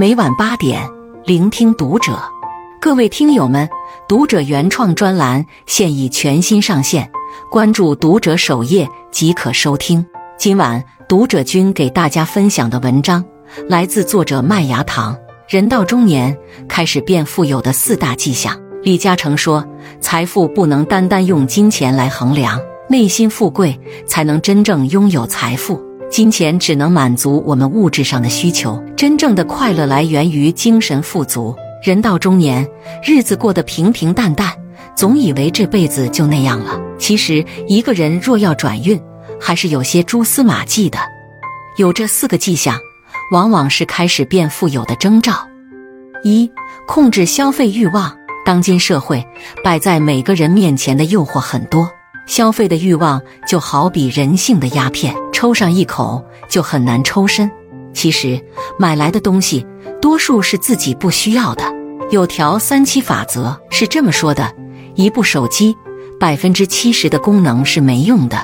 每晚八点，聆听读者。各位听友们，读者原创专栏现已全新上线，关注读者首页即可收听。今晚读者君给大家分享的文章来自作者麦芽糖。人到中年开始变富有的四大迹象。李嘉诚说：“财富不能单单用金钱来衡量，内心富贵才能真正拥有财富。”金钱只能满足我们物质上的需求，真正的快乐来源于精神富足。人到中年，日子过得平平淡淡，总以为这辈子就那样了。其实，一个人若要转运，还是有些蛛丝马迹的。有这四个迹象，往往是开始变富有的征兆。一、控制消费欲望。当今社会，摆在每个人面前的诱惑很多。消费的欲望就好比人性的鸦片，抽上一口就很难抽身。其实买来的东西多数是自己不需要的。有条三七法则是这么说的：一部手机，百分之七十的功能是没用的；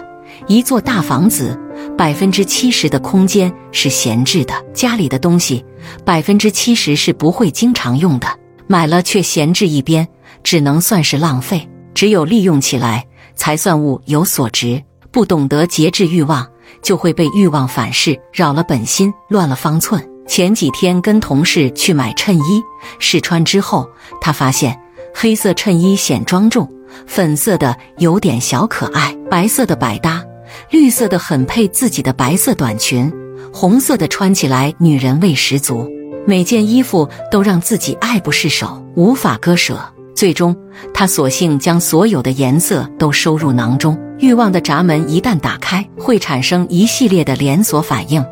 一座大房子，百分之七十的空间是闲置的；家里的东西，百分之七十是不会经常用的。买了却闲置一边，只能算是浪费。只有利用起来。才算物有所值。不懂得节制欲望，就会被欲望反噬，扰了本心，乱了方寸。前几天跟同事去买衬衣，试穿之后，他发现黑色衬衣显庄重，粉色的有点小可爱，白色的百搭，绿色的很配自己的白色短裙，红色的穿起来女人味十足。每件衣服都让自己爱不释手，无法割舍。最终，他索性将所有的颜色都收入囊中。欲望的闸门一旦打开，会产生一系列的连锁反应，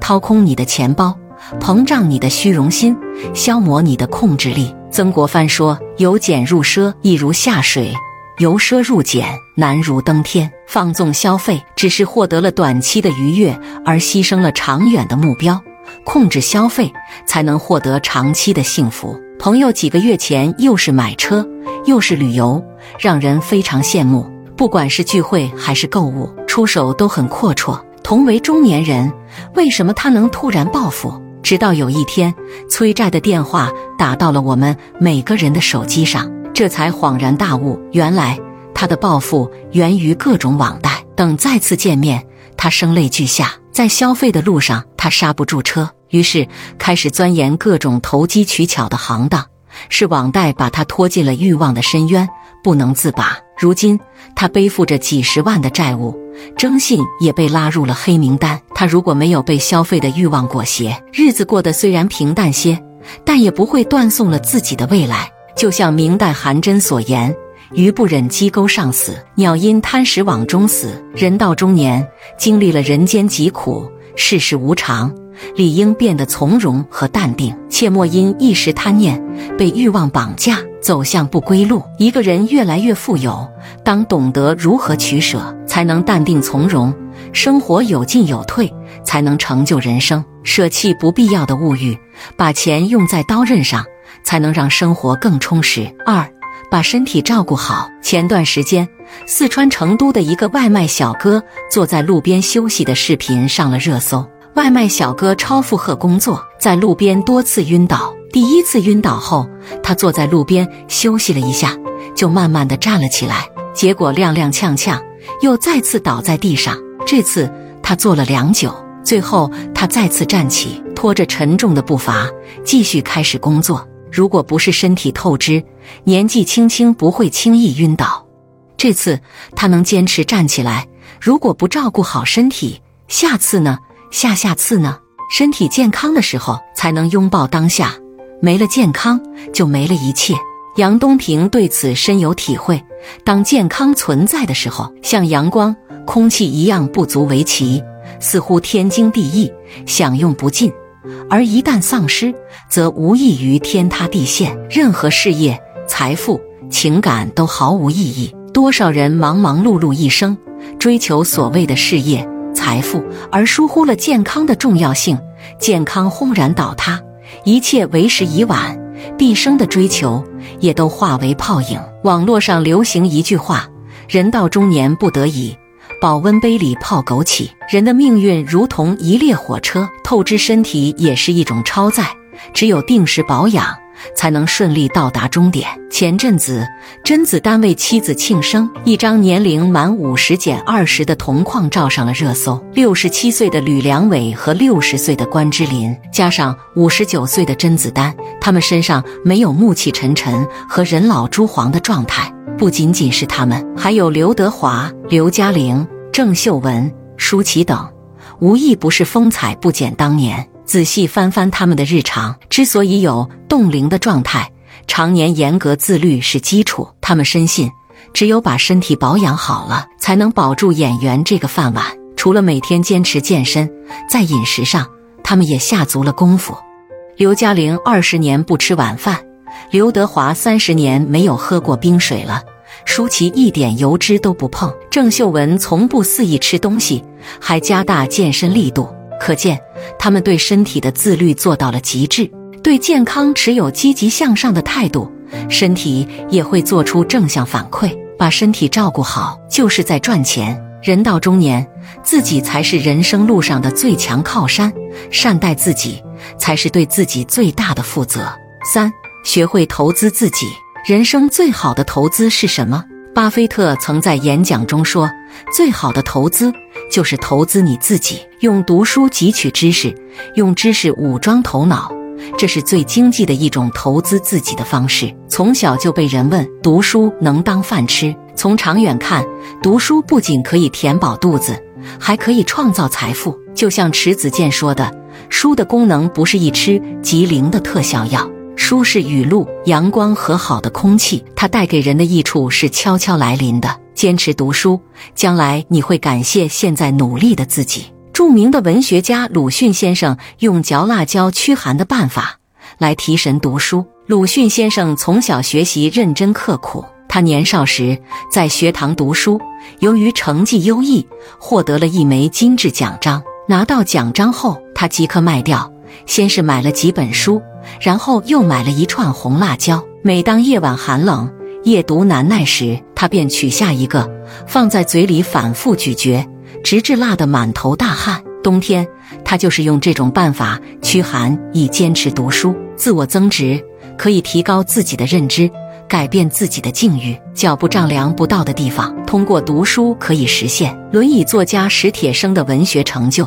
掏空你的钱包，膨胀你的虚荣心，消磨你的控制力。曾国藩说：“由俭入奢易如下水，由奢入俭难如登天。”放纵消费只是获得了短期的愉悦，而牺牲了长远的目标。控制消费，才能获得长期的幸福。朋友几个月前又是买车又是旅游，让人非常羡慕。不管是聚会还是购物，出手都很阔绰。同为中年人，为什么他能突然暴富？直到有一天，催债的电话打到了我们每个人的手机上，这才恍然大悟：原来他的暴富源于各种网贷。等再次见面，他声泪俱下，在消费的路上，他刹不住车。于是开始钻研各种投机取巧的行当，是网贷把他拖进了欲望的深渊，不能自拔。如今他背负着几十万的债务，征信也被拉入了黑名单。他如果没有被消费的欲望裹挟，日子过得虽然平淡些，但也不会断送了自己的未来。就像明代韩真所言：“鱼不忍鸡钩上死，鸟因贪食网中死。”人到中年，经历了人间疾苦，世事无常。理应变得从容和淡定，切莫因一时贪念被欲望绑架，走向不归路。一个人越来越富有，当懂得如何取舍，才能淡定从容。生活有进有退，才能成就人生。舍弃不必要的物欲，把钱用在刀刃上，才能让生活更充实。二，把身体照顾好。前段时间，四川成都的一个外卖小哥坐在路边休息的视频上了热搜。外卖小哥超负荷工作，在路边多次晕倒。第一次晕倒后，他坐在路边休息了一下，就慢慢的站了起来。结果踉踉跄跄，又再次倒在地上。这次他坐了良久，最后他再次站起，拖着沉重的步伐继续开始工作。如果不是身体透支，年纪轻轻不会轻易晕倒。这次他能坚持站起来，如果不照顾好身体，下次呢？下下次呢？身体健康的时候才能拥抱当下，没了健康就没了一切。杨东平对此深有体会。当健康存在的时候，像阳光、空气一样不足为奇，似乎天经地义，享用不尽；而一旦丧失，则无异于天塌地陷。任何事业、财富、情感都毫无意义。多少人忙忙碌碌一生，追求所谓的事业。财富，而疏忽了健康的重要性，健康轰然倒塌，一切为时已晚，毕生的追求也都化为泡影。网络上流行一句话：“人到中年不得已，保温杯里泡枸杞。”人的命运如同一列火车，透支身体也是一种超载，只有定时保养。才能顺利到达终点。前阵子，甄子丹为妻子庆生，一张年龄满五十减二十的同框照上了热搜。六十七岁的吕良伟和六十岁的关之琳，加上五十九岁的甄子丹，他们身上没有暮气沉沉和人老珠黄的状态。不仅仅是他们，还有刘德华、刘嘉玲、郑秀文、舒淇等，无一不是风采不减当年。仔细翻翻他们的日常，之所以有冻龄的状态，常年严格自律是基础。他们深信，只有把身体保养好了，才能保住演员这个饭碗。除了每天坚持健身，在饮食上，他们也下足了功夫。刘嘉玲二十年不吃晚饭，刘德华三十年没有喝过冰水了，舒淇一点油脂都不碰，郑秀文从不肆意吃东西，还加大健身力度。可见，他们对身体的自律做到了极致，对健康持有积极向上的态度，身体也会做出正向反馈。把身体照顾好，就是在赚钱。人到中年，自己才是人生路上的最强靠山，善待自己，才是对自己最大的负责。三，学会投资自己。人生最好的投资是什么？巴菲特曾在演讲中说：“最好的投资就是投资你自己，用读书汲取知识，用知识武装头脑，这是最经济的一种投资自己的方式。”从小就被人问读书能当饭吃，从长远看，读书不仅可以填饱肚子，还可以创造财富。就像迟子建说的：“书的功能不是一吃即灵的特效药。”书是雨露、阳光和好的空气，它带给人的益处是悄悄来临的。坚持读书，将来你会感谢现在努力的自己。著名的文学家鲁迅先生用嚼辣椒驱寒的办法来提神读书。鲁迅先生从小学习认真刻苦，他年少时在学堂读书，由于成绩优异，获得了一枚金质奖章。拿到奖章后，他即刻卖掉。先是买了几本书，然后又买了一串红辣椒。每当夜晚寒冷、夜读难耐时，他便取下一个，放在嘴里反复咀嚼，直至辣得满头大汗。冬天，他就是用这种办法驱寒，以坚持读书。自我增值可以提高自己的认知，改变自己的境遇。脚步丈量不到的地方，通过读书可以实现。轮椅作家史铁生的文学成就。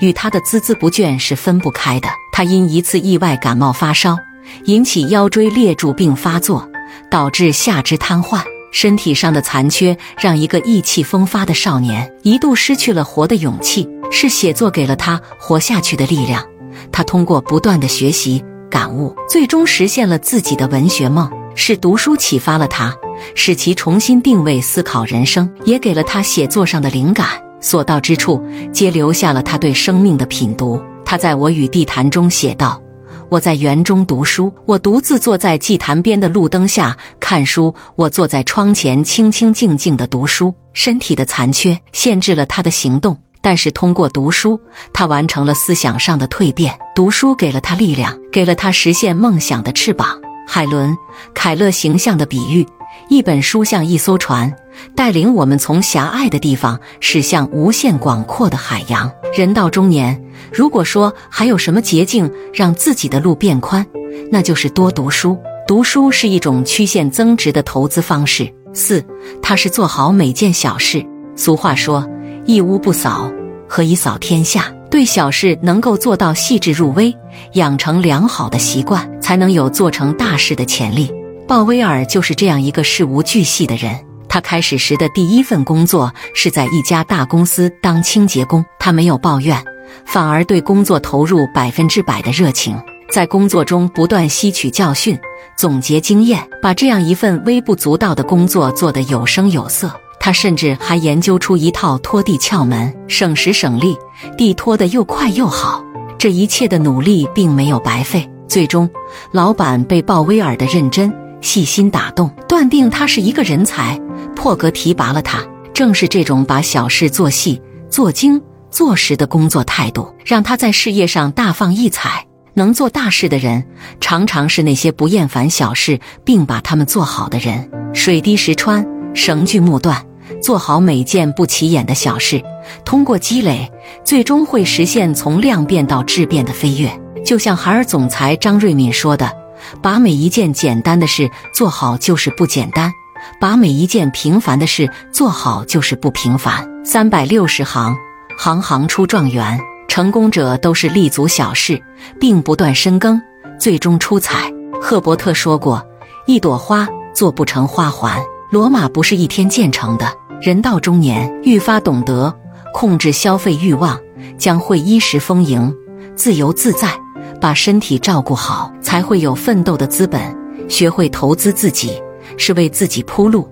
与他的孜孜不倦是分不开的。他因一次意外感冒发烧，引起腰椎裂柱病发作，导致下肢瘫痪。身体上的残缺让一个意气风发的少年一度失去了活的勇气。是写作给了他活下去的力量。他通过不断的学习、感悟，最终实现了自己的文学梦。是读书启发了他，使其重新定位思考人生，也给了他写作上的灵感。所到之处，皆留下了他对生命的品读。他在我与地坛中写道：“我在园中读书，我独自坐在祭坛边的路灯下看书，我坐在窗前清清静静的读书。身体的残缺限制了他的行动，但是通过读书，他完成了思想上的蜕变。读书给了他力量，给了他实现梦想的翅膀。”海伦·凯勒形象的比喻。一本书像一艘船，带领我们从狭隘的地方驶向无限广阔的海洋。人到中年，如果说还有什么捷径让自己的路变宽，那就是多读书。读书是一种曲线增值的投资方式。四，它是做好每件小事。俗话说：“一屋不扫，何以扫天下？”对小事能够做到细致入微，养成良好的习惯，才能有做成大事的潜力。鲍威尔就是这样一个事无巨细的人。他开始时的第一份工作是在一家大公司当清洁工，他没有抱怨，反而对工作投入百分之百的热情，在工作中不断吸取教训，总结经验，把这样一份微不足道的工作做得有声有色。他甚至还研究出一套拖地窍门，省时省力，地拖得又快又好。这一切的努力并没有白费，最终，老板被鲍威尔的认真。细心打动，断定他是一个人才，破格提拔了他。正是这种把小事做细、做精、做实的工作态度，让他在事业上大放异彩。能做大事的人，常常是那些不厌烦小事并把他们做好的人。水滴石穿，绳锯木断，做好每件不起眼的小事，通过积累，最终会实现从量变到质变的飞跃。就像海尔总裁张瑞敏说的：“把每一件简单的事做好就是不简单，把每一件平凡的事做好就是不平凡。”三百六十行，行行出状元。成功者都是立足小事，并不断深耕，最终出彩。赫伯特说过：“一朵花做不成花环，罗马不是一天建成的。”人到中年，愈发懂得控制消费欲望，将会衣食丰盈、自由自在。把身体照顾好，才会有奋斗的资本。学会投资自己，是为自己铺路；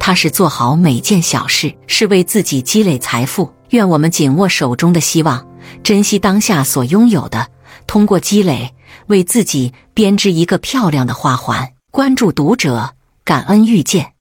踏实做好每件小事，是为自己积累财富。愿我们紧握手中的希望，珍惜当下所拥有的，通过积累，为自己编织一个漂亮的花环。关注读者，感恩遇见。